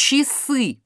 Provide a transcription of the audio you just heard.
часы.